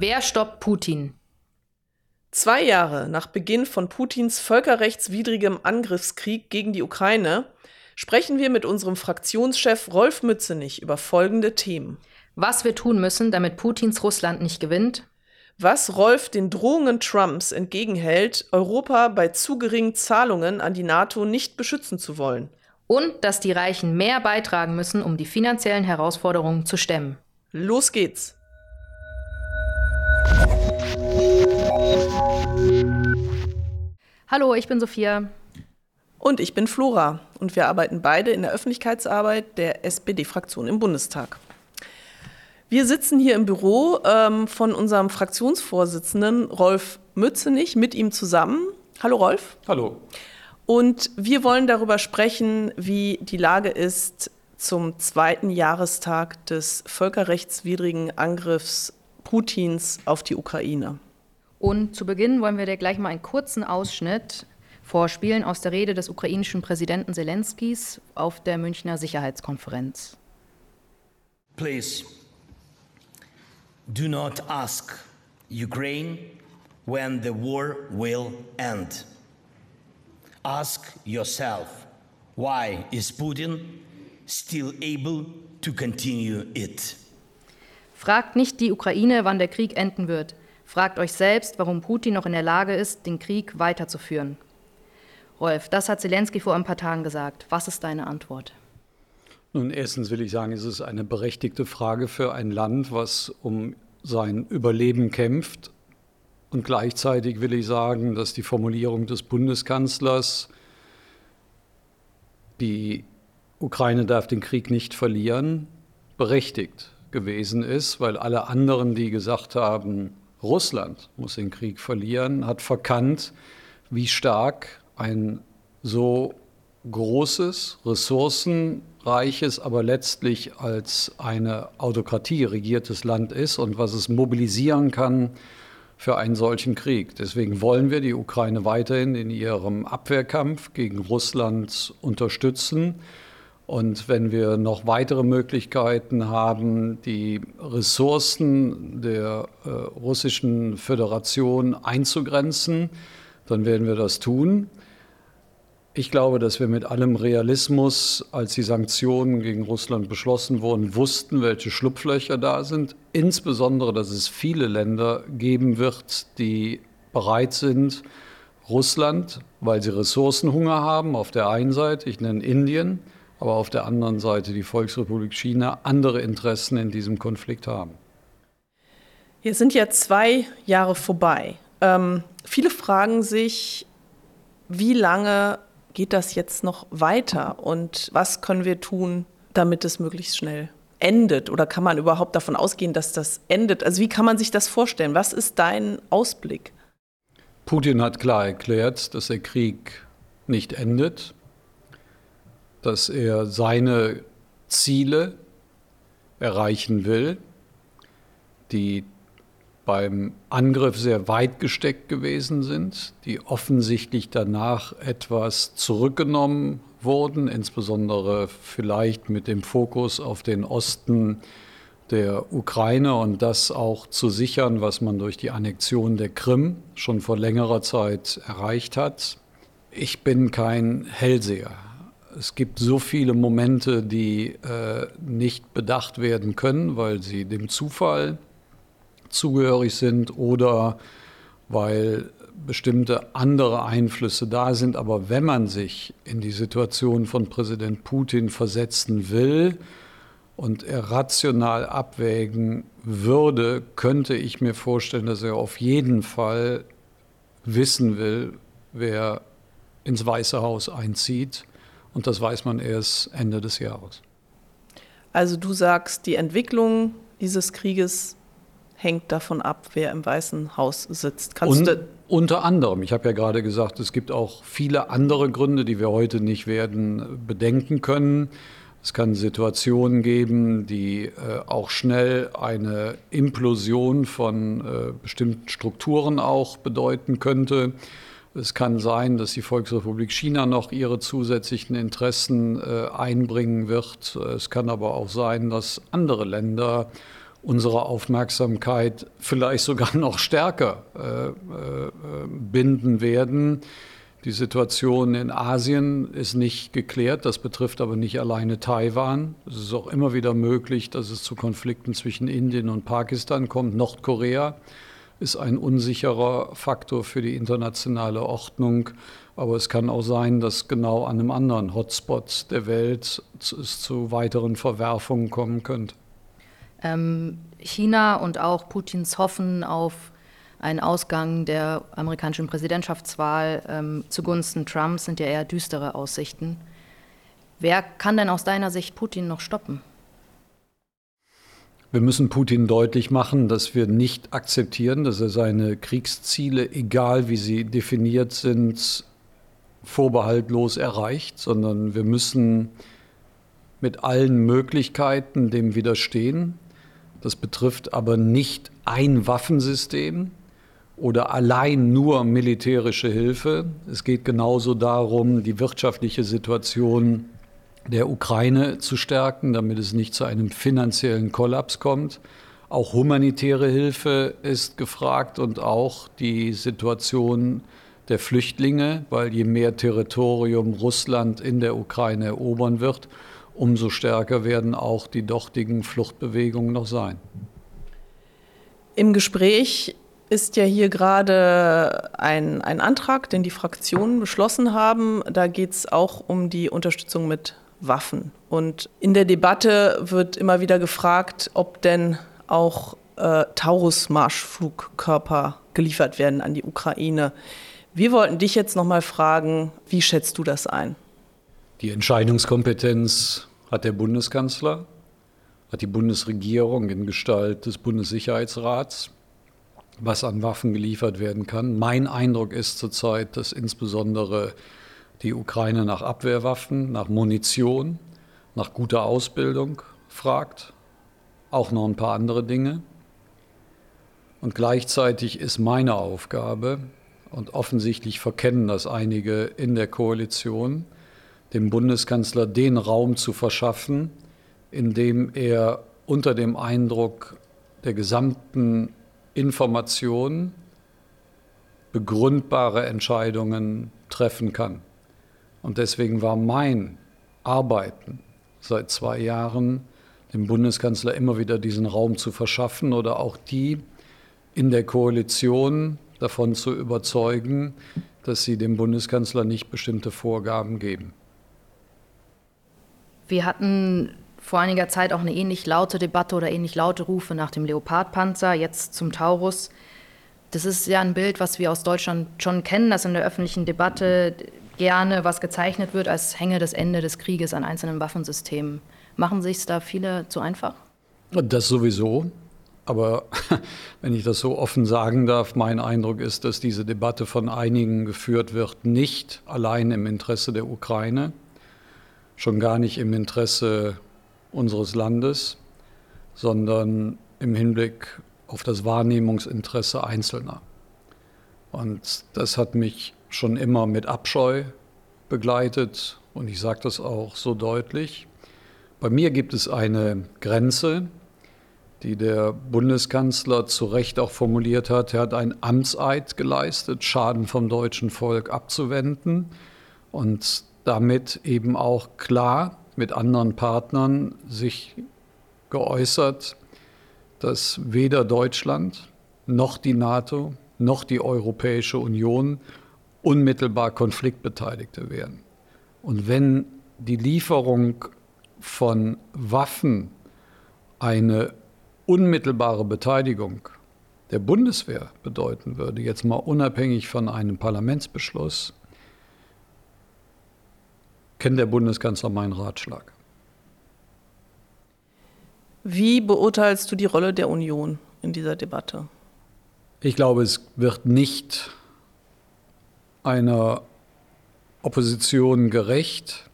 Wer stoppt Putin? Zwei Jahre nach Beginn von Putins völkerrechtswidrigem Angriffskrieg gegen die Ukraine sprechen wir mit unserem Fraktionschef Rolf Mützenich über folgende Themen. Was wir tun müssen, damit Putins Russland nicht gewinnt. Was Rolf den Drohungen Trumps entgegenhält, Europa bei zu geringen Zahlungen an die NATO nicht beschützen zu wollen. Und dass die Reichen mehr beitragen müssen, um die finanziellen Herausforderungen zu stemmen. Los geht's! Hallo, ich bin Sophia. Und ich bin Flora. Und wir arbeiten beide in der Öffentlichkeitsarbeit der SPD-Fraktion im Bundestag. Wir sitzen hier im Büro ähm, von unserem Fraktionsvorsitzenden Rolf Mützenich mit ihm zusammen. Hallo Rolf. Hallo. Und wir wollen darüber sprechen, wie die Lage ist zum zweiten Jahrestag des völkerrechtswidrigen Angriffs Putins auf die Ukraine. Und zu Beginn wollen wir dir gleich mal einen kurzen Ausschnitt vorspielen aus der Rede des ukrainischen Präsidenten Zelenskis auf der Münchner Sicherheitskonferenz. Please, do not ask Ukraine when the war will end. Ask yourself, why is Putin still able to continue it? Fragt nicht die Ukraine, wann der Krieg enden wird. Fragt euch selbst, warum Putin noch in der Lage ist, den Krieg weiterzuführen. Rolf, das hat Zelensky vor ein paar Tagen gesagt. Was ist deine Antwort? Nun, erstens will ich sagen, es ist eine berechtigte Frage für ein Land, was um sein Überleben kämpft. Und gleichzeitig will ich sagen, dass die Formulierung des Bundeskanzlers, die Ukraine darf den Krieg nicht verlieren, berechtigt gewesen ist, weil alle anderen, die gesagt haben, Russland muss den Krieg verlieren, hat verkannt, wie stark ein so großes, ressourcenreiches, aber letztlich als eine Autokratie regiertes Land ist und was es mobilisieren kann für einen solchen Krieg. Deswegen wollen wir die Ukraine weiterhin in ihrem Abwehrkampf gegen Russland unterstützen. Und wenn wir noch weitere Möglichkeiten haben, die Ressourcen der äh, russischen Föderation einzugrenzen, dann werden wir das tun. Ich glaube, dass wir mit allem Realismus, als die Sanktionen gegen Russland beschlossen wurden, wussten, welche Schlupflöcher da sind. Insbesondere, dass es viele Länder geben wird, die bereit sind, Russland, weil sie Ressourcenhunger haben, auf der einen Seite, ich nenne Indien, aber auf der anderen Seite die Volksrepublik China, andere Interessen in diesem Konflikt haben. Hier sind ja zwei Jahre vorbei. Ähm, viele fragen sich, wie lange geht das jetzt noch weiter und was können wir tun, damit es möglichst schnell endet? Oder kann man überhaupt davon ausgehen, dass das endet? Also wie kann man sich das vorstellen? Was ist dein Ausblick? Putin hat klar erklärt, dass der Krieg nicht endet, dass er seine Ziele erreichen will, die beim Angriff sehr weit gesteckt gewesen sind, die offensichtlich danach etwas zurückgenommen wurden, insbesondere vielleicht mit dem Fokus auf den Osten der Ukraine und das auch zu sichern, was man durch die Annexion der Krim schon vor längerer Zeit erreicht hat. Ich bin kein Hellseher. Es gibt so viele Momente, die äh, nicht bedacht werden können, weil sie dem Zufall zugehörig sind oder weil bestimmte andere Einflüsse da sind. Aber wenn man sich in die Situation von Präsident Putin versetzen will und er rational abwägen würde, könnte ich mir vorstellen, dass er auf jeden Fall wissen will, wer ins Weiße Haus einzieht. Und das weiß man erst Ende des Jahres. Also du sagst, die Entwicklung dieses Krieges hängt davon ab, wer im Weißen Haus sitzt. Kannst Und, unter anderem, ich habe ja gerade gesagt, es gibt auch viele andere Gründe, die wir heute nicht werden bedenken können. Es kann Situationen geben, die äh, auch schnell eine Implosion von äh, bestimmten Strukturen auch bedeuten könnte. Es kann sein, dass die Volksrepublik China noch ihre zusätzlichen Interessen äh, einbringen wird. Es kann aber auch sein, dass andere Länder unsere Aufmerksamkeit vielleicht sogar noch stärker äh, äh, binden werden. Die Situation in Asien ist nicht geklärt, das betrifft aber nicht alleine Taiwan. Es ist auch immer wieder möglich, dass es zu Konflikten zwischen Indien und Pakistan kommt. Nordkorea ist ein unsicherer Faktor für die internationale Ordnung. Aber es kann auch sein, dass genau an einem anderen Hotspot der Welt es zu weiteren Verwerfungen kommen könnte. Ähm, China und auch Putins Hoffen auf einen Ausgang der amerikanischen Präsidentschaftswahl ähm, zugunsten Trumps sind ja eher düstere Aussichten. Wer kann denn aus deiner Sicht Putin noch stoppen? Wir müssen Putin deutlich machen, dass wir nicht akzeptieren, dass er seine Kriegsziele, egal wie sie definiert sind, vorbehaltlos erreicht, sondern wir müssen mit allen Möglichkeiten dem widerstehen. Das betrifft aber nicht ein Waffensystem oder allein nur militärische Hilfe. Es geht genauso darum, die wirtschaftliche Situation der Ukraine zu stärken, damit es nicht zu einem finanziellen Kollaps kommt. Auch humanitäre Hilfe ist gefragt und auch die Situation der Flüchtlinge, weil je mehr Territorium Russland in der Ukraine erobern wird, umso stärker werden auch die dortigen Fluchtbewegungen noch sein. Im Gespräch ist ja hier gerade ein, ein Antrag, den die Fraktionen beschlossen haben. Da geht es auch um die Unterstützung mit Waffen. Und in der Debatte wird immer wieder gefragt, ob denn auch äh, Taurus-Marschflugkörper geliefert werden an die Ukraine. Wir wollten dich jetzt noch mal fragen, wie schätzt du das ein? Die Entscheidungskompetenz hat der Bundeskanzler, hat die Bundesregierung in Gestalt des Bundessicherheitsrats, was an Waffen geliefert werden kann. Mein Eindruck ist zurzeit, dass insbesondere die Ukraine nach Abwehrwaffen, nach Munition, nach guter Ausbildung fragt, auch noch ein paar andere Dinge. Und gleichzeitig ist meine Aufgabe, und offensichtlich verkennen das einige in der Koalition, dem Bundeskanzler den Raum zu verschaffen, in dem er unter dem Eindruck der gesamten Information begründbare Entscheidungen treffen kann. Und deswegen war mein Arbeiten seit zwei Jahren, dem Bundeskanzler immer wieder diesen Raum zu verschaffen oder auch die in der Koalition davon zu überzeugen, dass sie dem Bundeskanzler nicht bestimmte Vorgaben geben. Wir hatten vor einiger Zeit auch eine ähnlich laute Debatte oder ähnlich laute Rufe nach dem Leopardpanzer, jetzt zum Taurus. Das ist ja ein Bild, was wir aus Deutschland schon kennen, dass in der öffentlichen Debatte gerne was gezeichnet wird, als hänge das Ende des Krieges an einzelnen Waffensystemen. Machen sich da viele zu einfach? Das sowieso. Aber wenn ich das so offen sagen darf, mein Eindruck ist, dass diese Debatte von einigen geführt wird, nicht allein im Interesse der Ukraine, schon gar nicht im Interesse unseres Landes, sondern im Hinblick auf das Wahrnehmungsinteresse Einzelner. Und das hat mich schon immer mit Abscheu begleitet und ich sage das auch so deutlich. Bei mir gibt es eine Grenze, die der Bundeskanzler zu Recht auch formuliert hat. Er hat einen Amtseid geleistet, Schaden vom deutschen Volk abzuwenden und damit eben auch klar mit anderen Partnern sich geäußert, dass weder Deutschland noch die NATO noch die Europäische Union unmittelbar Konfliktbeteiligte werden. Und wenn die Lieferung von Waffen eine unmittelbare Beteiligung der Bundeswehr bedeuten würde, jetzt mal unabhängig von einem Parlamentsbeschluss, kennt der Bundeskanzler meinen Ratschlag. Wie beurteilst du die Rolle der Union in dieser Debatte? Ich glaube, es wird nicht einer Opposition gerecht,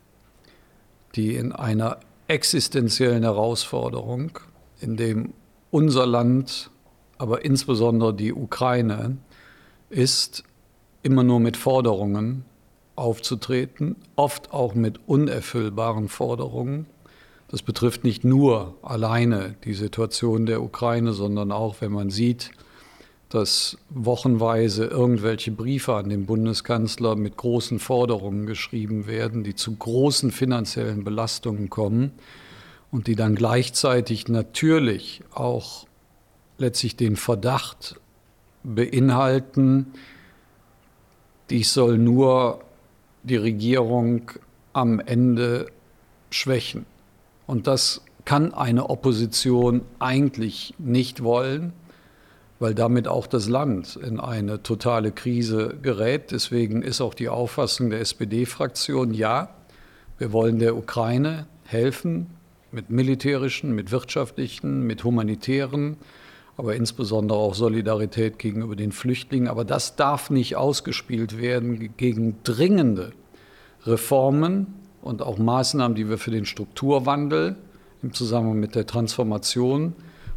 die in einer existenziellen Herausforderung, in dem unser Land, aber insbesondere die Ukraine, ist, immer nur mit Forderungen aufzutreten, oft auch mit unerfüllbaren Forderungen. Das betrifft nicht nur alleine die Situation der Ukraine, sondern auch, wenn man sieht, dass wochenweise irgendwelche Briefe an den Bundeskanzler mit großen Forderungen geschrieben werden, die zu großen finanziellen Belastungen kommen und die dann gleichzeitig natürlich auch letztlich den Verdacht beinhalten, dies soll nur die Regierung am Ende schwächen. Und das kann eine Opposition eigentlich nicht wollen weil damit auch das Land in eine totale Krise gerät. Deswegen ist auch die Auffassung der SPD-Fraktion, ja, wir wollen der Ukraine helfen mit militärischen, mit wirtschaftlichen, mit humanitären, aber insbesondere auch Solidarität gegenüber den Flüchtlingen. Aber das darf nicht ausgespielt werden gegen dringende Reformen und auch Maßnahmen, die wir für den Strukturwandel im Zusammenhang mit der Transformation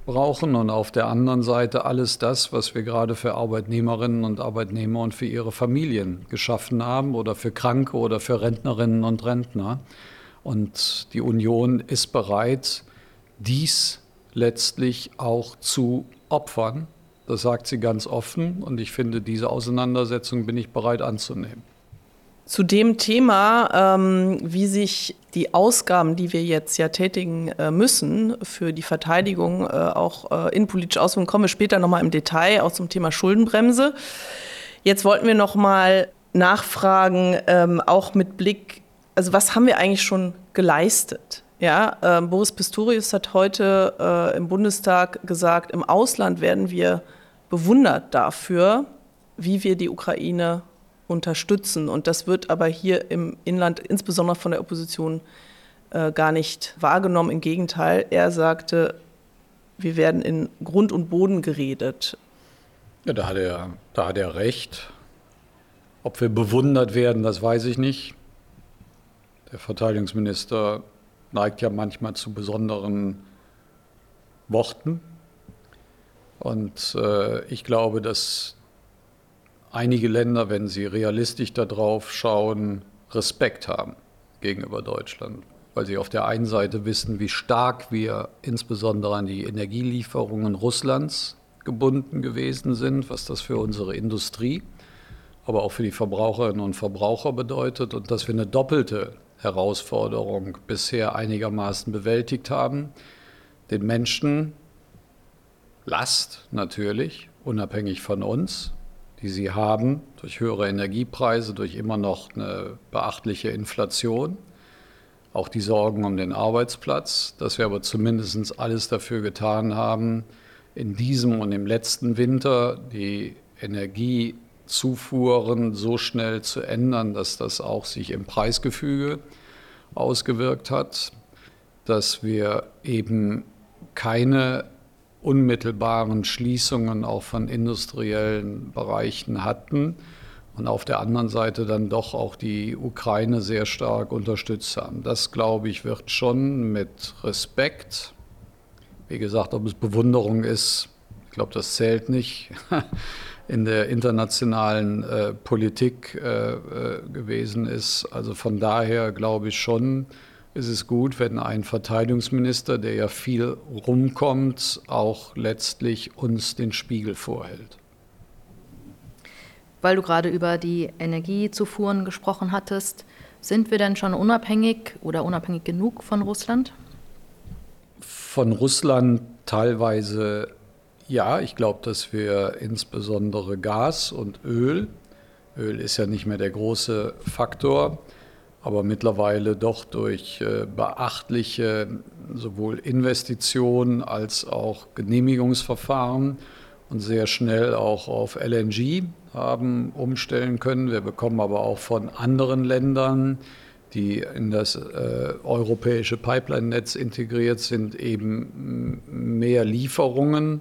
brauchen und auf der anderen Seite alles das, was wir gerade für Arbeitnehmerinnen und Arbeitnehmer und für ihre Familien geschaffen haben oder für Kranke oder für Rentnerinnen und Rentner. Und die Union ist bereit, dies letztlich auch zu opfern. Das sagt sie ganz offen und ich finde, diese Auseinandersetzung bin ich bereit anzunehmen. Zu dem Thema, ähm, wie sich die Ausgaben, die wir jetzt ja tätigen äh, müssen für die Verteidigung, äh, auch äh, innenpolitisch auswirken, kommen wir später nochmal im Detail, auch zum Thema Schuldenbremse. Jetzt wollten wir nochmal nachfragen, ähm, auch mit Blick, also was haben wir eigentlich schon geleistet? Ja, äh, Boris Pistorius hat heute äh, im Bundestag gesagt, im Ausland werden wir bewundert dafür, wie wir die Ukraine unterstützen. Und das wird aber hier im Inland, insbesondere von der Opposition, äh, gar nicht wahrgenommen. Im Gegenteil, er sagte, wir werden in Grund und Boden geredet. Ja, da hat er, da hat er recht. Ob wir bewundert werden, das weiß ich nicht. Der Verteidigungsminister neigt ja manchmal zu besonderen Worten. Und äh, ich glaube, dass einige Länder, wenn sie realistisch darauf schauen, Respekt haben gegenüber Deutschland, weil sie auf der einen Seite wissen, wie stark wir insbesondere an die Energielieferungen Russlands gebunden gewesen sind, was das für unsere Industrie, aber auch für die Verbraucherinnen und Verbraucher bedeutet und dass wir eine doppelte Herausforderung bisher einigermaßen bewältigt haben, den Menschen Last natürlich, unabhängig von uns, die sie haben, durch höhere Energiepreise, durch immer noch eine beachtliche Inflation, auch die Sorgen um den Arbeitsplatz, dass wir aber zumindest alles dafür getan haben, in diesem und im letzten Winter die Energiezufuhren so schnell zu ändern, dass das auch sich im Preisgefüge ausgewirkt hat, dass wir eben keine unmittelbaren Schließungen auch von industriellen Bereichen hatten und auf der anderen Seite dann doch auch die Ukraine sehr stark unterstützt haben. Das, glaube ich, wird schon mit Respekt, wie gesagt, ob es Bewunderung ist, ich glaube, das zählt nicht, in der internationalen äh, Politik äh, äh, gewesen ist. Also von daher glaube ich schon, ist es gut, wenn ein Verteidigungsminister, der ja viel rumkommt, auch letztlich uns den Spiegel vorhält. Weil du gerade über die Energiezufuhren gesprochen hattest, sind wir denn schon unabhängig oder unabhängig genug von Russland? Von Russland teilweise ja. Ich glaube, dass wir insbesondere Gas und Öl, Öl ist ja nicht mehr der große Faktor, aber mittlerweile doch durch äh, beachtliche sowohl Investitionen als auch Genehmigungsverfahren und sehr schnell auch auf LNG haben umstellen können. Wir bekommen aber auch von anderen Ländern, die in das äh, europäische Pipeline-Netz integriert sind, eben mehr Lieferungen.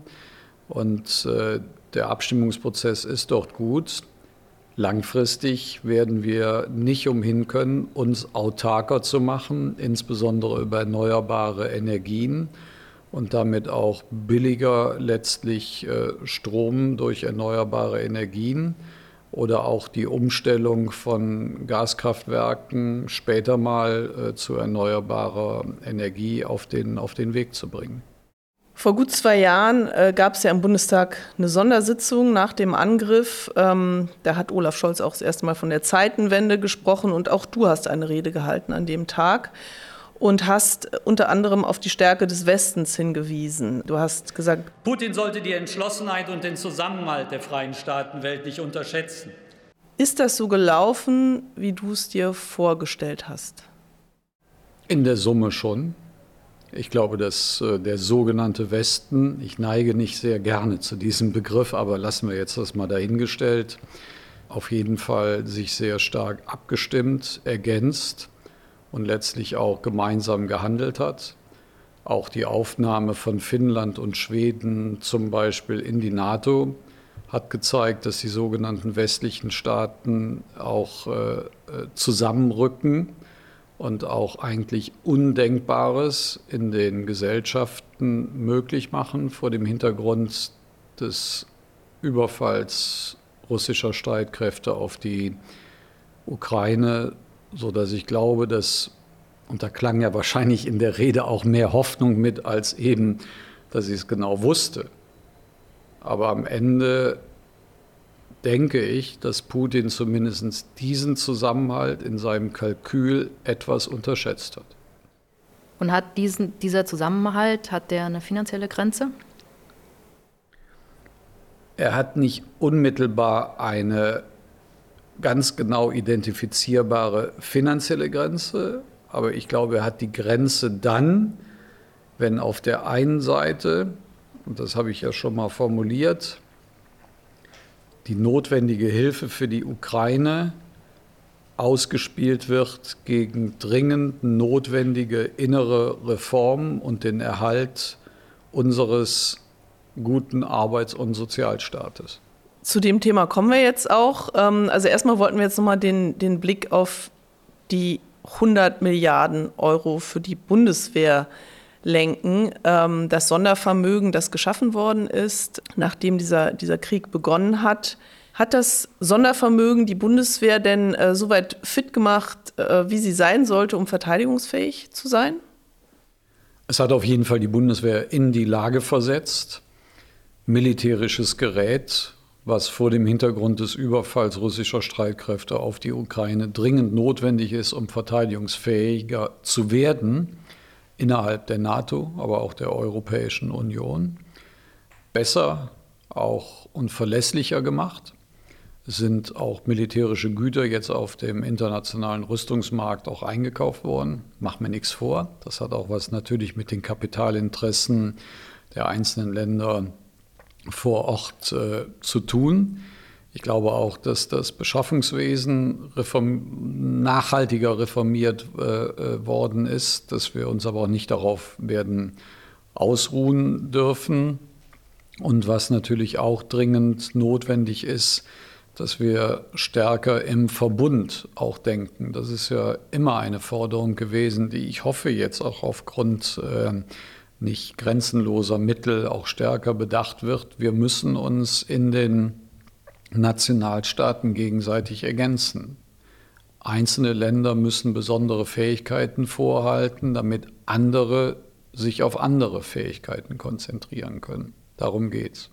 Und äh, der Abstimmungsprozess ist dort gut. Langfristig werden wir nicht umhin können, uns autarker zu machen, insbesondere über erneuerbare Energien und damit auch billiger letztlich äh, Strom durch erneuerbare Energien oder auch die Umstellung von Gaskraftwerken später mal äh, zu erneuerbarer Energie auf den, auf den Weg zu bringen. Vor gut zwei Jahren äh, gab es ja im Bundestag eine Sondersitzung nach dem Angriff. Ähm, da hat Olaf Scholz auch das erste Mal von der Zeitenwende gesprochen und auch du hast eine Rede gehalten an dem Tag und hast unter anderem auf die Stärke des Westens hingewiesen. Du hast gesagt, Putin sollte die Entschlossenheit und den Zusammenhalt der freien Staatenwelt nicht unterschätzen. Ist das so gelaufen, wie du es dir vorgestellt hast? In der Summe schon. Ich glaube, dass äh, der sogenannte Westen, ich neige nicht sehr gerne zu diesem Begriff, aber lassen wir jetzt das mal dahingestellt, auf jeden Fall sich sehr stark abgestimmt, ergänzt und letztlich auch gemeinsam gehandelt hat. Auch die Aufnahme von Finnland und Schweden zum Beispiel in die NATO hat gezeigt, dass die sogenannten westlichen Staaten auch äh, äh zusammenrücken und auch eigentlich Undenkbares in den Gesellschaften möglich machen vor dem Hintergrund des Überfalls russischer Streitkräfte auf die Ukraine, so dass ich glaube, dass und da klang ja wahrscheinlich in der Rede auch mehr Hoffnung mit als eben, dass ich es genau wusste. Aber am Ende denke ich, dass Putin zumindest diesen Zusammenhalt in seinem Kalkül etwas unterschätzt hat. Und hat diesen, dieser Zusammenhalt, hat der eine finanzielle Grenze? Er hat nicht unmittelbar eine ganz genau identifizierbare finanzielle Grenze, aber ich glaube, er hat die Grenze dann, wenn auf der einen Seite, und das habe ich ja schon mal formuliert, die notwendige Hilfe für die Ukraine ausgespielt wird gegen dringend notwendige innere Reformen und den Erhalt unseres guten Arbeits- und Sozialstaates. Zu dem Thema kommen wir jetzt auch. Ähm, also erstmal wollten wir jetzt nochmal den, den Blick auf die 100 Milliarden Euro für die Bundeswehr lenken. Ähm, das Sondervermögen, das geschaffen worden ist, nachdem dieser, dieser Krieg begonnen hat, hat das Sondervermögen die Bundeswehr denn äh, soweit fit gemacht, äh, wie sie sein sollte, um verteidigungsfähig zu sein? Es hat auf jeden Fall die Bundeswehr in die Lage versetzt, militärisches Gerät, was vor dem Hintergrund des Überfalls russischer Streitkräfte auf die Ukraine dringend notwendig ist, um verteidigungsfähiger zu werden, innerhalb der NATO, aber auch der Europäischen Union, besser auch und verlässlicher gemacht. Sind auch militärische Güter jetzt auf dem internationalen Rüstungsmarkt auch eingekauft worden. Macht mir nichts vor. Das hat auch was natürlich mit den Kapitalinteressen der einzelnen Länder vor Ort äh, zu tun. Ich glaube auch, dass das Beschaffungswesen reform nachhaltiger reformiert äh, äh, worden ist, dass wir uns aber auch nicht darauf werden ausruhen dürfen. Und was natürlich auch dringend notwendig ist, dass wir stärker im Verbund auch denken. Das ist ja immer eine Forderung gewesen, die ich hoffe jetzt auch aufgrund äh, nicht grenzenloser Mittel auch stärker bedacht wird. Wir müssen uns in den Nationalstaaten gegenseitig ergänzen. Einzelne Länder müssen besondere Fähigkeiten vorhalten, damit andere sich auf andere Fähigkeiten konzentrieren können. Darum geht's.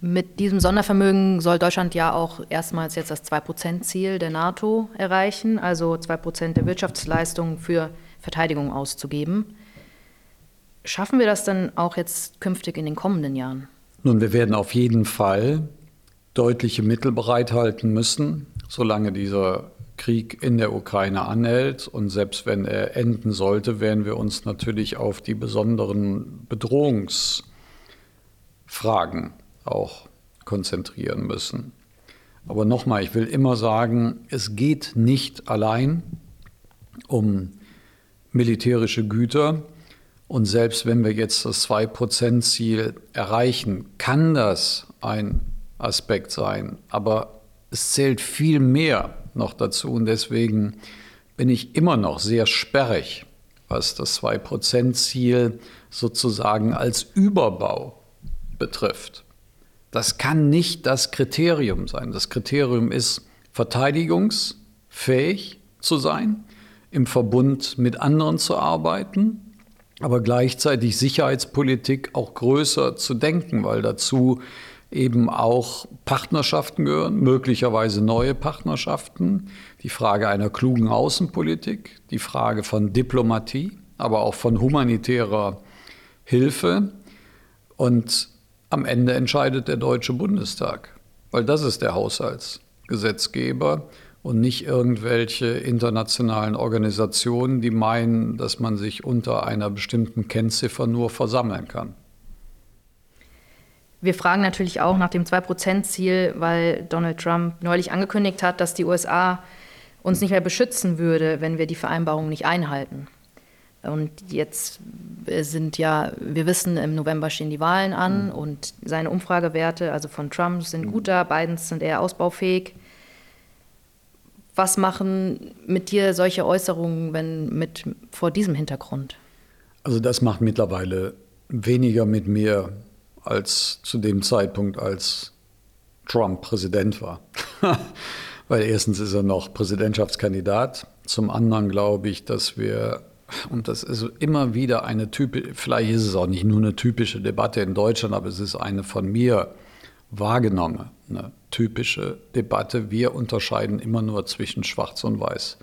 Mit diesem Sondervermögen soll Deutschland ja auch erstmals jetzt das 2-Prozent-Ziel der NATO erreichen, also 2 Prozent der Wirtschaftsleistung für Verteidigung auszugeben. Schaffen wir das dann auch jetzt künftig in den kommenden Jahren? Nun, wir werden auf jeden Fall deutliche Mittel bereithalten müssen, solange dieser Krieg in der Ukraine anhält. Und selbst wenn er enden sollte, werden wir uns natürlich auf die besonderen Bedrohungsfragen auch konzentrieren müssen. Aber nochmal, ich will immer sagen, es geht nicht allein um militärische Güter, und selbst wenn wir jetzt das 2-Prozent-Ziel erreichen, kann das ein Aspekt sein. Aber es zählt viel mehr noch dazu. Und deswegen bin ich immer noch sehr sperrig, was das 2-Prozent-Ziel sozusagen als Überbau betrifft. Das kann nicht das Kriterium sein. Das Kriterium ist, verteidigungsfähig zu sein, im Verbund mit anderen zu arbeiten, aber gleichzeitig Sicherheitspolitik auch größer zu denken, weil dazu eben auch Partnerschaften gehören, möglicherweise neue Partnerschaften, die Frage einer klugen Außenpolitik, die Frage von Diplomatie, aber auch von humanitärer Hilfe. Und am Ende entscheidet der Deutsche Bundestag, weil das ist der Haushaltsgesetzgeber und nicht irgendwelche internationalen Organisationen, die meinen, dass man sich unter einer bestimmten Kennziffer nur versammeln kann. Wir fragen natürlich auch nach dem 2-Prozent-Ziel, weil Donald Trump neulich angekündigt hat, dass die USA uns nicht mehr beschützen würde, wenn wir die Vereinbarung nicht einhalten. Und jetzt sind ja, wir wissen, im November stehen die Wahlen an mhm. und seine Umfragewerte, also von Trump, sind mhm. guter, Bidens sind eher ausbaufähig. Was machen mit dir solche Äußerungen wenn mit, vor diesem Hintergrund? Also das macht mittlerweile weniger mit mir als zu dem Zeitpunkt, als Trump Präsident war. Weil erstens ist er noch Präsidentschaftskandidat. Zum anderen glaube ich, dass wir, und das ist immer wieder eine typische, vielleicht ist es auch nicht nur eine typische Debatte in Deutschland, aber es ist eine von mir wahrgenommene typische Debatte. Wir unterscheiden immer nur zwischen Schwarz und Weiß.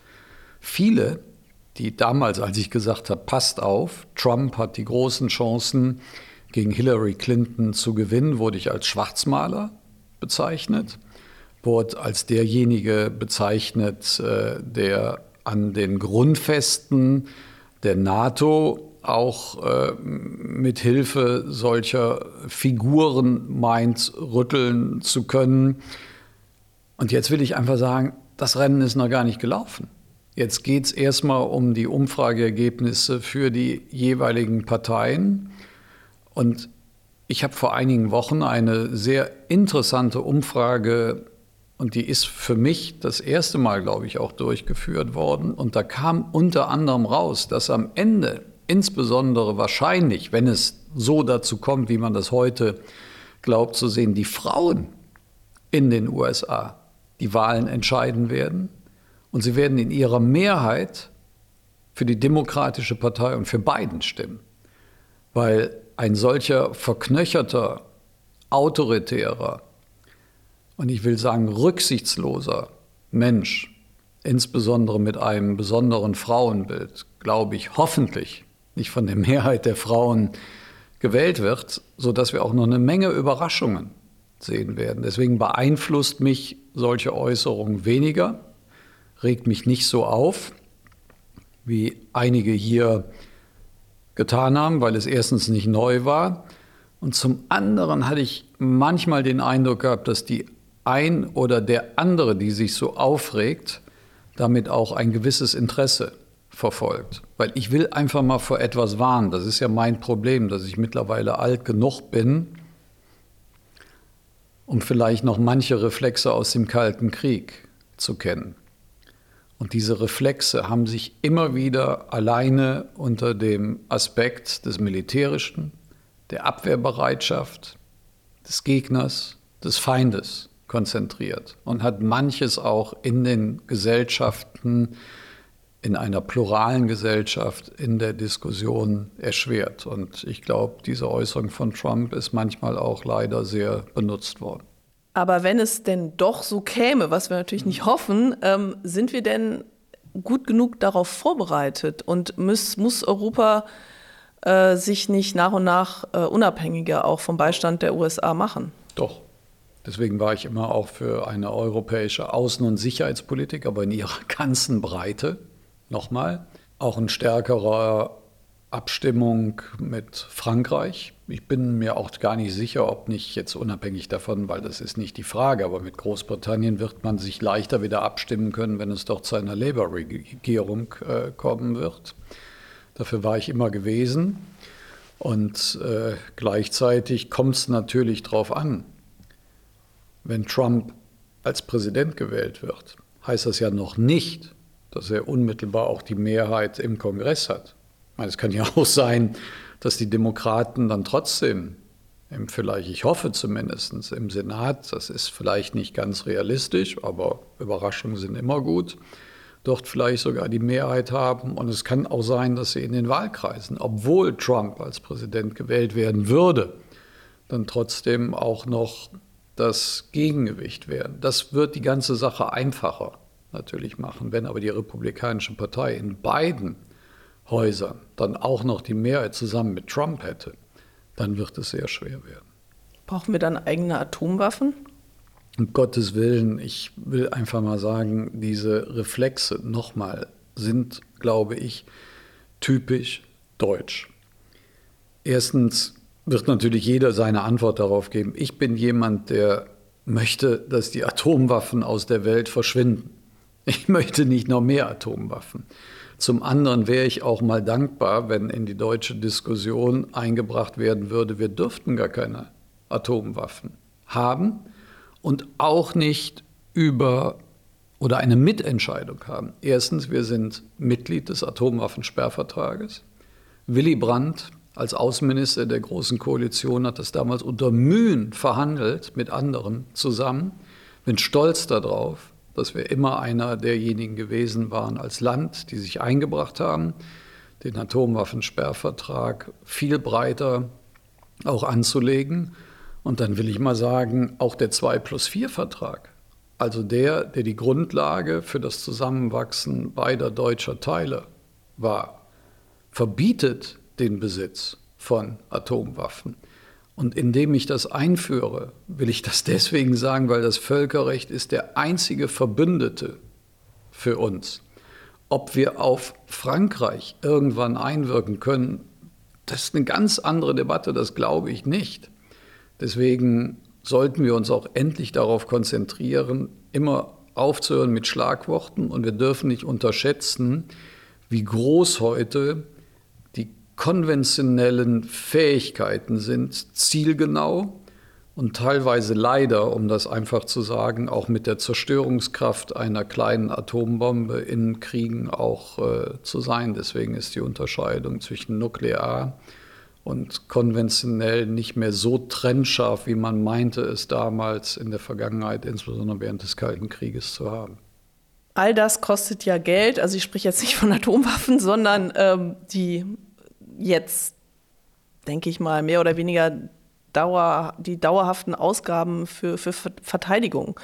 Viele, die damals, als ich gesagt habe, passt auf, Trump hat die großen Chancen, gegen Hillary Clinton zu gewinnen, wurde ich als Schwarzmaler bezeichnet, wurde als derjenige bezeichnet, äh, der an den Grundfesten der NATO auch äh, mit Hilfe solcher Figuren meint, rütteln zu können. Und jetzt will ich einfach sagen, das Rennen ist noch gar nicht gelaufen. Jetzt geht es erstmal um die Umfrageergebnisse für die jeweiligen Parteien. Und ich habe vor einigen Wochen eine sehr interessante Umfrage, und die ist für mich das erste Mal, glaube ich, auch durchgeführt worden. Und da kam unter anderem raus, dass am Ende insbesondere wahrscheinlich, wenn es so dazu kommt, wie man das heute glaubt zu sehen, die Frauen in den USA die Wahlen entscheiden werden. Und sie werden in ihrer Mehrheit für die Demokratische Partei und für Biden stimmen. Weil ein solcher verknöcherter, autoritärer und ich will sagen rücksichtsloser Mensch, insbesondere mit einem besonderen Frauenbild, glaube ich, hoffentlich nicht von der Mehrheit der Frauen gewählt wird, sodass wir auch noch eine Menge Überraschungen sehen werden. Deswegen beeinflusst mich solche Äußerungen weniger, regt mich nicht so auf, wie einige hier getan haben, weil es erstens nicht neu war. Und zum anderen hatte ich manchmal den Eindruck gehabt, dass die ein oder der andere, die sich so aufregt, damit auch ein gewisses Interesse verfolgt. Weil ich will einfach mal vor etwas warnen. Das ist ja mein Problem, dass ich mittlerweile alt genug bin, um vielleicht noch manche Reflexe aus dem Kalten Krieg zu kennen. Und diese Reflexe haben sich immer wieder alleine unter dem Aspekt des Militärischen, der Abwehrbereitschaft, des Gegners, des Feindes konzentriert und hat manches auch in den Gesellschaften in einer pluralen Gesellschaft in der Diskussion erschwert. Und ich glaube, diese Äußerung von Trump ist manchmal auch leider sehr benutzt worden. Aber wenn es denn doch so käme, was wir natürlich nicht hoffen, ähm, sind wir denn gut genug darauf vorbereitet? Und muss, muss Europa äh, sich nicht nach und nach äh, unabhängiger auch vom Beistand der USA machen? Doch. Deswegen war ich immer auch für eine europäische Außen- und Sicherheitspolitik, aber in ihrer ganzen Breite nochmal. Auch eine stärkere Abstimmung mit Frankreich. Ich bin mir auch gar nicht sicher, ob nicht jetzt unabhängig davon, weil das ist nicht die Frage, aber mit Großbritannien wird man sich leichter wieder abstimmen können, wenn es doch zu einer Labour-Regierung äh, kommen wird. Dafür war ich immer gewesen. Und äh, gleichzeitig kommt es natürlich darauf an, wenn Trump als Präsident gewählt wird, heißt das ja noch nicht, dass er unmittelbar auch die Mehrheit im Kongress hat. Ich meine, es kann ja auch sein, dass die Demokraten dann trotzdem im vielleicht, ich hoffe zumindest, im Senat, das ist vielleicht nicht ganz realistisch, aber Überraschungen sind immer gut, dort vielleicht sogar die Mehrheit haben. Und es kann auch sein, dass sie in den Wahlkreisen, obwohl Trump als Präsident gewählt werden würde, dann trotzdem auch noch das Gegengewicht werden. Das wird die ganze Sache einfacher natürlich machen. Wenn aber die Republikanische Partei in beiden Häusern dann auch noch die Mehrheit zusammen mit Trump hätte, dann wird es sehr schwer werden. Brauchen wir dann eigene Atomwaffen? Um Gottes Willen, ich will einfach mal sagen, diese Reflexe nochmal sind, glaube ich, typisch deutsch. Erstens wird natürlich jeder seine Antwort darauf geben. Ich bin jemand, der möchte, dass die Atomwaffen aus der Welt verschwinden. Ich möchte nicht noch mehr Atomwaffen. Zum anderen wäre ich auch mal dankbar, wenn in die deutsche Diskussion eingebracht werden würde, wir dürften gar keine Atomwaffen haben und auch nicht über oder eine Mitentscheidung haben. Erstens, wir sind Mitglied des Atomwaffensperrvertrages. Willy Brandt als Außenminister der Großen Koalition hat das damals unter Mühen verhandelt mit anderen zusammen. Bin stolz darauf, dass wir immer einer derjenigen gewesen waren als Land, die sich eingebracht haben, den Atomwaffensperrvertrag viel breiter auch anzulegen. Und dann will ich mal sagen, auch der 2 plus 4 Vertrag, also der, der die Grundlage für das Zusammenwachsen beider deutscher Teile war, verbietet den Besitz von Atomwaffen. Und indem ich das einführe, will ich das deswegen sagen, weil das Völkerrecht ist der einzige Verbündete für uns. Ob wir auf Frankreich irgendwann einwirken können, das ist eine ganz andere Debatte, das glaube ich nicht. Deswegen sollten wir uns auch endlich darauf konzentrieren, immer aufzuhören mit Schlagworten und wir dürfen nicht unterschätzen, wie groß heute konventionellen Fähigkeiten sind zielgenau und teilweise leider, um das einfach zu sagen, auch mit der Zerstörungskraft einer kleinen Atombombe in Kriegen auch äh, zu sein. Deswegen ist die Unterscheidung zwischen nuklear und konventionell nicht mehr so trennscharf, wie man meinte es damals in der Vergangenheit, insbesondere während des Kalten Krieges zu haben. All das kostet ja Geld. Also ich spreche jetzt nicht von Atomwaffen, sondern ähm, die jetzt, denke ich mal, mehr oder weniger Dauer, die dauerhaften Ausgaben für, für Verteidigung.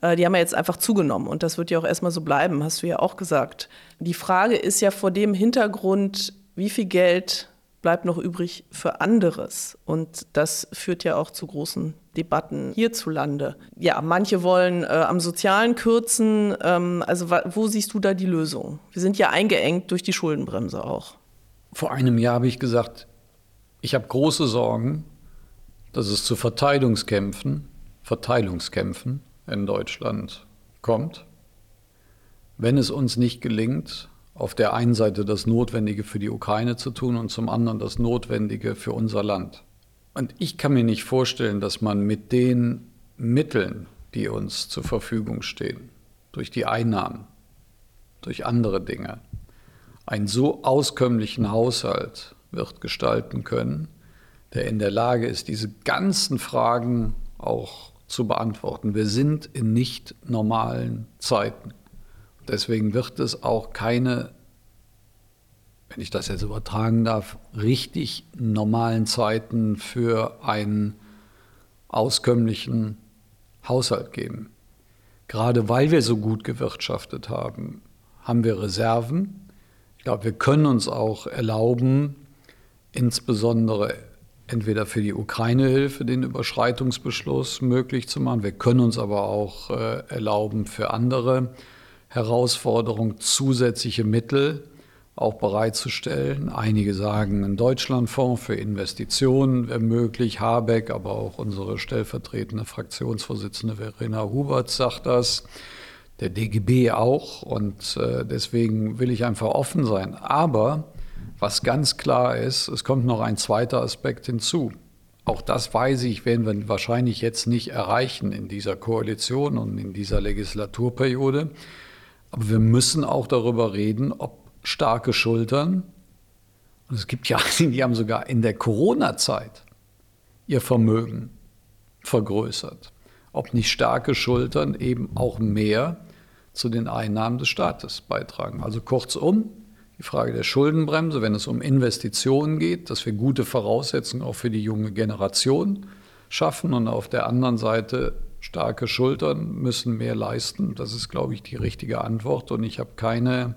Äh, die haben ja jetzt einfach zugenommen und das wird ja auch erstmal so bleiben, hast du ja auch gesagt. Die Frage ist ja vor dem Hintergrund, wie viel Geld bleibt noch übrig für anderes? Und das führt ja auch zu großen Debatten hierzulande. Ja, manche wollen äh, am Sozialen kürzen. Ähm, also wo siehst du da die Lösung? Wir sind ja eingeengt durch die Schuldenbremse auch. Vor einem Jahr habe ich gesagt, ich habe große Sorgen, dass es zu Verteilungskämpfen, Verteilungskämpfen in Deutschland kommt, wenn es uns nicht gelingt, auf der einen Seite das Notwendige für die Ukraine zu tun und zum anderen das Notwendige für unser Land. Und ich kann mir nicht vorstellen, dass man mit den Mitteln, die uns zur Verfügung stehen, durch die Einnahmen, durch andere Dinge, einen so auskömmlichen Haushalt wird gestalten können, der in der Lage ist, diese ganzen Fragen auch zu beantworten. Wir sind in nicht normalen Zeiten. Deswegen wird es auch keine, wenn ich das jetzt übertragen darf, richtig normalen Zeiten für einen auskömmlichen Haushalt geben. Gerade weil wir so gut gewirtschaftet haben, haben wir Reserven, ich glaube, wir können uns auch erlauben, insbesondere entweder für die Ukraine-Hilfe den Überschreitungsbeschluss möglich zu machen. Wir können uns aber auch äh, erlauben, für andere Herausforderungen zusätzliche Mittel auch bereitzustellen. Einige sagen, ein Deutschlandfonds für Investitionen wäre möglich. Habeck, aber auch unsere stellvertretende Fraktionsvorsitzende Verena Hubert sagt das der DGB auch. Und äh, deswegen will ich einfach offen sein. Aber was ganz klar ist, es kommt noch ein zweiter Aspekt hinzu. Auch das weiß ich, werden wir wahrscheinlich jetzt nicht erreichen in dieser Koalition und in dieser Legislaturperiode. Aber wir müssen auch darüber reden, ob starke Schultern, und es gibt ja, die haben sogar in der Corona-Zeit ihr Vermögen vergrößert. Ob nicht starke Schultern eben auch mehr zu den Einnahmen des Staates beitragen. Also kurzum, die Frage der Schuldenbremse, wenn es um Investitionen geht, dass wir gute Voraussetzungen auch für die junge Generation schaffen und auf der anderen Seite starke Schultern müssen mehr leisten. Das ist, glaube ich, die richtige Antwort und ich habe keine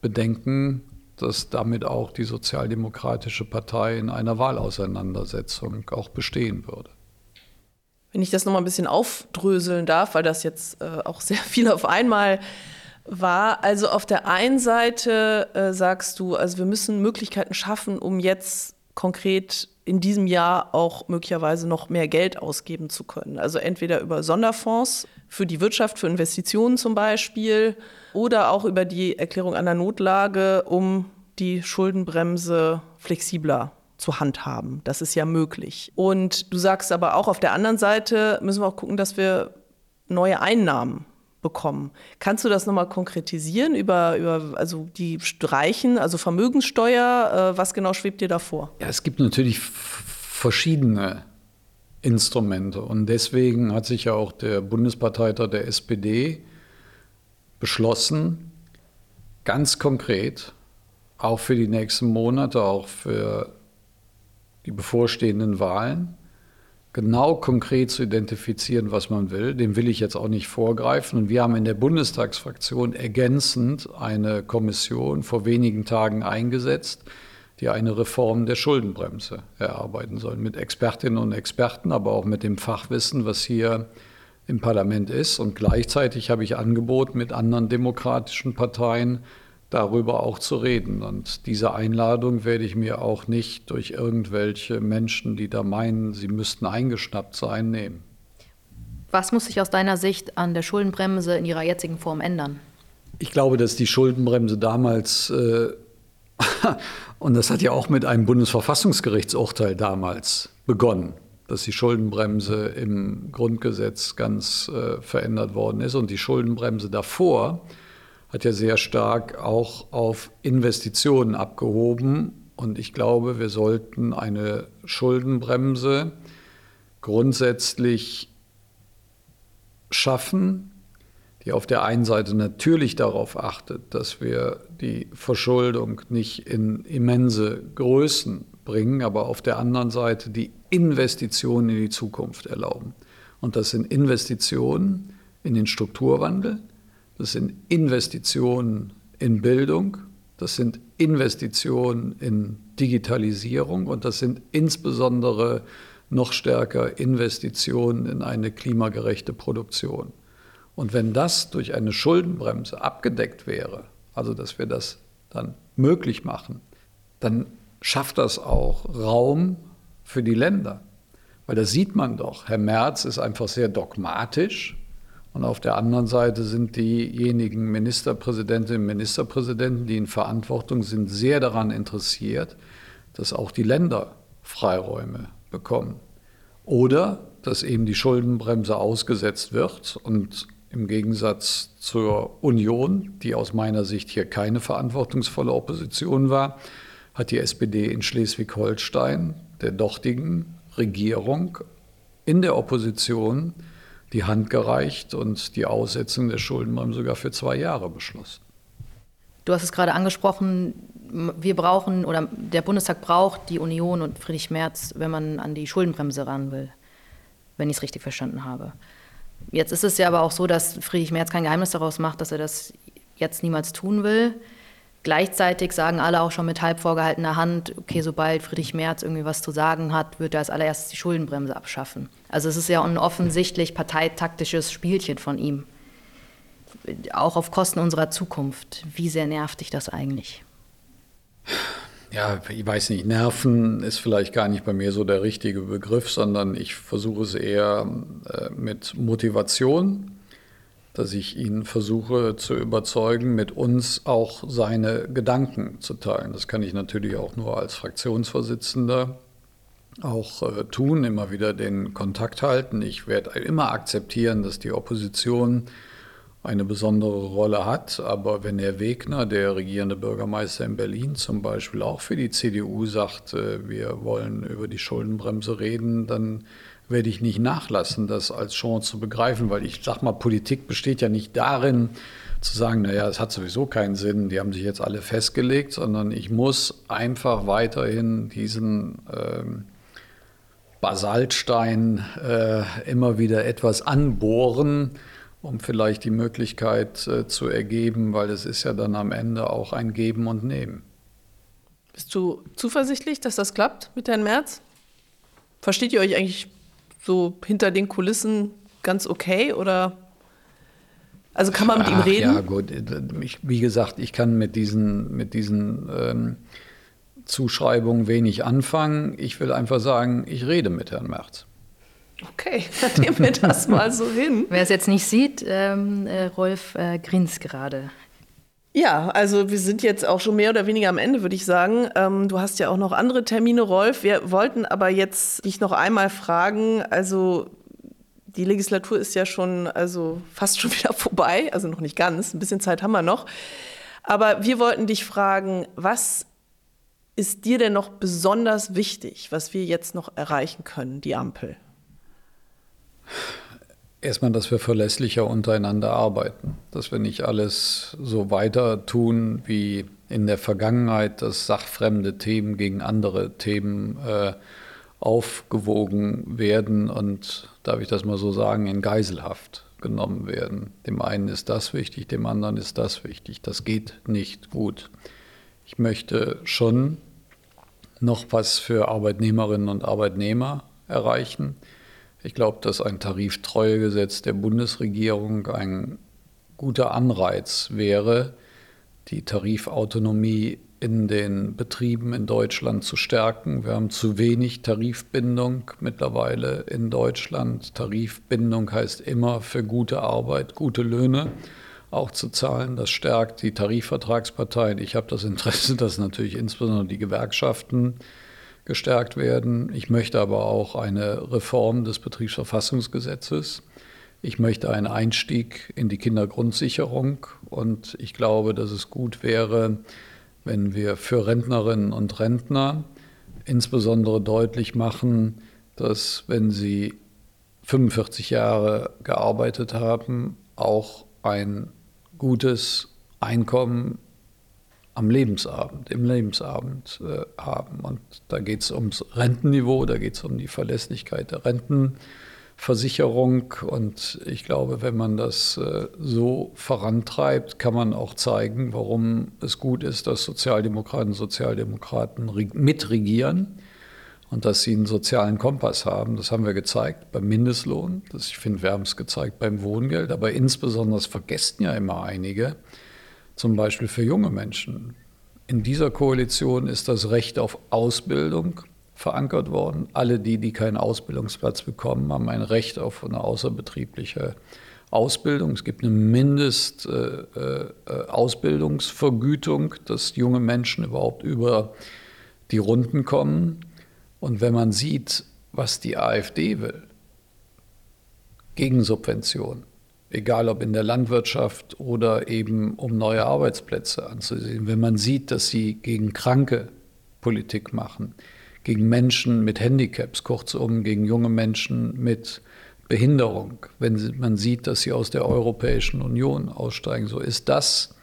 Bedenken, dass damit auch die Sozialdemokratische Partei in einer Wahlauseinandersetzung auch bestehen würde. Wenn ich das noch mal ein bisschen aufdröseln darf, weil das jetzt äh, auch sehr viel auf einmal war. Also auf der einen Seite äh, sagst du, also wir müssen Möglichkeiten schaffen, um jetzt konkret in diesem Jahr auch möglicherweise noch mehr Geld ausgeben zu können. Also entweder über Sonderfonds für die Wirtschaft, für Investitionen zum Beispiel, oder auch über die Erklärung einer Notlage, um die Schuldenbremse flexibler zu handhaben. Das ist ja möglich. Und du sagst aber auch, auf der anderen Seite müssen wir auch gucken, dass wir neue Einnahmen bekommen. Kannst du das nochmal konkretisieren über, über also die Streichen, also Vermögenssteuer? Äh, was genau schwebt dir davor? Ja, es gibt natürlich verschiedene Instrumente und deswegen hat sich ja auch der Bundesparteitag der SPD beschlossen, ganz konkret, auch für die nächsten Monate, auch für die bevorstehenden Wahlen, genau konkret zu identifizieren, was man will. Dem will ich jetzt auch nicht vorgreifen. Und wir haben in der Bundestagsfraktion ergänzend eine Kommission vor wenigen Tagen eingesetzt, die eine Reform der Schuldenbremse erarbeiten soll. Mit Expertinnen und Experten, aber auch mit dem Fachwissen, was hier im Parlament ist. Und gleichzeitig habe ich angeboten, mit anderen demokratischen Parteien darüber auch zu reden. Und diese Einladung werde ich mir auch nicht durch irgendwelche Menschen, die da meinen, sie müssten eingeschnappt sein, nehmen. Was muss sich aus deiner Sicht an der Schuldenbremse in ihrer jetzigen Form ändern? Ich glaube, dass die Schuldenbremse damals, äh, und das hat ja auch mit einem Bundesverfassungsgerichtsurteil damals begonnen, dass die Schuldenbremse im Grundgesetz ganz äh, verändert worden ist und die Schuldenbremse davor hat ja sehr stark auch auf Investitionen abgehoben. Und ich glaube, wir sollten eine Schuldenbremse grundsätzlich schaffen, die auf der einen Seite natürlich darauf achtet, dass wir die Verschuldung nicht in immense Größen bringen, aber auf der anderen Seite die Investitionen in die Zukunft erlauben. Und das sind Investitionen in den Strukturwandel, das sind Investitionen in Bildung, das sind Investitionen in Digitalisierung und das sind insbesondere noch stärker Investitionen in eine klimagerechte Produktion. Und wenn das durch eine Schuldenbremse abgedeckt wäre, also dass wir das dann möglich machen, dann schafft das auch Raum für die Länder. Weil da sieht man doch, Herr Merz ist einfach sehr dogmatisch und auf der anderen Seite sind diejenigen Ministerpräsidentinnen und Ministerpräsidenten, die in Verantwortung sind, sehr daran interessiert, dass auch die Länder Freiräume bekommen. Oder dass eben die Schuldenbremse ausgesetzt wird und im Gegensatz zur Union, die aus meiner Sicht hier keine verantwortungsvolle Opposition war, hat die SPD in Schleswig-Holstein der dortigen Regierung in der Opposition die Hand gereicht und die Aussetzung der Schuldenbremse sogar für zwei Jahre beschlossen. Du hast es gerade angesprochen, wir brauchen oder der Bundestag braucht die Union und Friedrich Merz, wenn man an die Schuldenbremse ran will, wenn ich es richtig verstanden habe. Jetzt ist es ja aber auch so, dass Friedrich Merz kein Geheimnis daraus macht, dass er das jetzt niemals tun will. Gleichzeitig sagen alle auch schon mit halb vorgehaltener Hand, okay, sobald Friedrich Merz irgendwie was zu sagen hat, wird er als allererstes die Schuldenbremse abschaffen. Also es ist ja ein offensichtlich parteitaktisches Spielchen von ihm. Auch auf Kosten unserer Zukunft. Wie sehr nervt dich das eigentlich? Ja, ich weiß nicht, Nerven ist vielleicht gar nicht bei mir so der richtige Begriff, sondern ich versuche es eher äh, mit Motivation dass ich ihn versuche zu überzeugen, mit uns auch seine Gedanken zu teilen. Das kann ich natürlich auch nur als Fraktionsvorsitzender auch äh, tun, immer wieder den Kontakt halten. Ich werde immer akzeptieren, dass die Opposition eine besondere Rolle hat. Aber wenn Herr Wegner, der regierende Bürgermeister in Berlin zum Beispiel, auch für die CDU sagt, äh, wir wollen über die Schuldenbremse reden, dann werde ich nicht nachlassen, das als Chance zu begreifen, weil ich sage mal, Politik besteht ja nicht darin, zu sagen, naja, es hat sowieso keinen Sinn, die haben sich jetzt alle festgelegt, sondern ich muss einfach weiterhin diesen ähm, Basaltstein äh, immer wieder etwas anbohren, um vielleicht die Möglichkeit äh, zu ergeben, weil es ist ja dann am Ende auch ein Geben und Nehmen. Bist du zuversichtlich, dass das klappt mit Herrn Merz? Versteht ihr euch eigentlich so hinter den Kulissen ganz okay oder also kann man mit Ach, ihm reden? Ja, gut. Ich, wie gesagt, ich kann mit diesen, mit diesen ähm, Zuschreibungen wenig anfangen. Ich will einfach sagen, ich rede mit Herrn Merz. Okay, dann nehmen wir das mal so hin. Wer es jetzt nicht sieht, ähm, äh, Rolf äh, grinst gerade. Ja, also wir sind jetzt auch schon mehr oder weniger am Ende, würde ich sagen. Ähm, du hast ja auch noch andere Termine, Rolf. Wir wollten aber jetzt dich noch einmal fragen, also die Legislatur ist ja schon also fast schon wieder vorbei, also noch nicht ganz, ein bisschen Zeit haben wir noch. Aber wir wollten dich fragen, was ist dir denn noch besonders wichtig, was wir jetzt noch erreichen können, die Ampel? Erstmal, dass wir verlässlicher untereinander arbeiten, dass wir nicht alles so weiter tun wie in der Vergangenheit, dass sachfremde Themen gegen andere Themen äh, aufgewogen werden und, darf ich das mal so sagen, in Geiselhaft genommen werden. Dem einen ist das wichtig, dem anderen ist das wichtig. Das geht nicht gut. Ich möchte schon noch was für Arbeitnehmerinnen und Arbeitnehmer erreichen. Ich glaube, dass ein Tariftreuegesetz der Bundesregierung ein guter Anreiz wäre, die Tarifautonomie in den Betrieben in Deutschland zu stärken. Wir haben zu wenig Tarifbindung mittlerweile in Deutschland. Tarifbindung heißt immer für gute Arbeit, gute Löhne auch zu zahlen. Das stärkt die Tarifvertragsparteien. Ich habe das Interesse, dass natürlich insbesondere die Gewerkschaften gestärkt werden. Ich möchte aber auch eine Reform des Betriebsverfassungsgesetzes. Ich möchte einen Einstieg in die Kindergrundsicherung und ich glaube, dass es gut wäre, wenn wir für Rentnerinnen und Rentner insbesondere deutlich machen, dass wenn sie 45 Jahre gearbeitet haben, auch ein gutes Einkommen am Lebensabend, im Lebensabend äh, haben. Und da geht es ums Rentenniveau, da geht es um die Verlässlichkeit der Rentenversicherung. Und ich glaube, wenn man das äh, so vorantreibt, kann man auch zeigen, warum es gut ist, dass Sozialdemokraten Sozialdemokraten mitregieren und dass sie einen sozialen Kompass haben. Das haben wir gezeigt beim Mindestlohn. Das, ich finde, wir haben es gezeigt beim Wohngeld. Aber insbesondere, vergessen ja immer einige, zum Beispiel für junge Menschen. In dieser Koalition ist das Recht auf Ausbildung verankert worden. Alle die, die keinen Ausbildungsplatz bekommen, haben ein Recht auf eine außerbetriebliche Ausbildung. Es gibt eine Mindestausbildungsvergütung, äh, äh, dass junge Menschen überhaupt über die Runden kommen. Und wenn man sieht, was die AfD will, Gegensubventionen, egal ob in der Landwirtschaft oder eben um neue Arbeitsplätze anzusehen. Wenn man sieht, dass sie gegen Kranke Politik machen, gegen Menschen mit Handicaps, kurzum gegen junge Menschen mit Behinderung, wenn man sieht, dass sie aus der Europäischen Union aussteigen, so ist das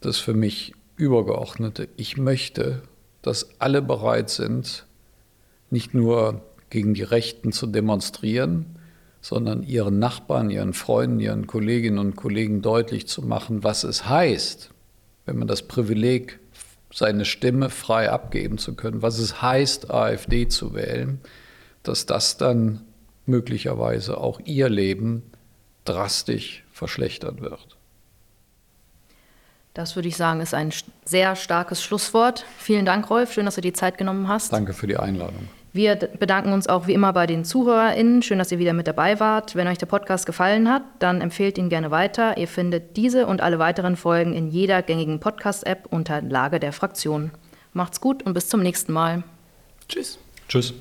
das für mich übergeordnete. Ich möchte, dass alle bereit sind, nicht nur gegen die Rechten zu demonstrieren, sondern ihren Nachbarn, ihren Freunden, ihren Kolleginnen und Kollegen deutlich zu machen, was es heißt, wenn man das Privileg, seine Stimme frei abgeben zu können, was es heißt, AfD zu wählen, dass das dann möglicherweise auch ihr Leben drastisch verschlechtern wird. Das würde ich sagen, ist ein sehr starkes Schlusswort. Vielen Dank, Rolf. Schön, dass du die Zeit genommen hast. Danke für die Einladung. Wir bedanken uns auch wie immer bei den ZuhörerInnen. Schön, dass ihr wieder mit dabei wart. Wenn euch der Podcast gefallen hat, dann empfehlt ihn gerne weiter. Ihr findet diese und alle weiteren Folgen in jeder gängigen Podcast-App unter Lage der Fraktion. Macht's gut und bis zum nächsten Mal. Tschüss. Tschüss.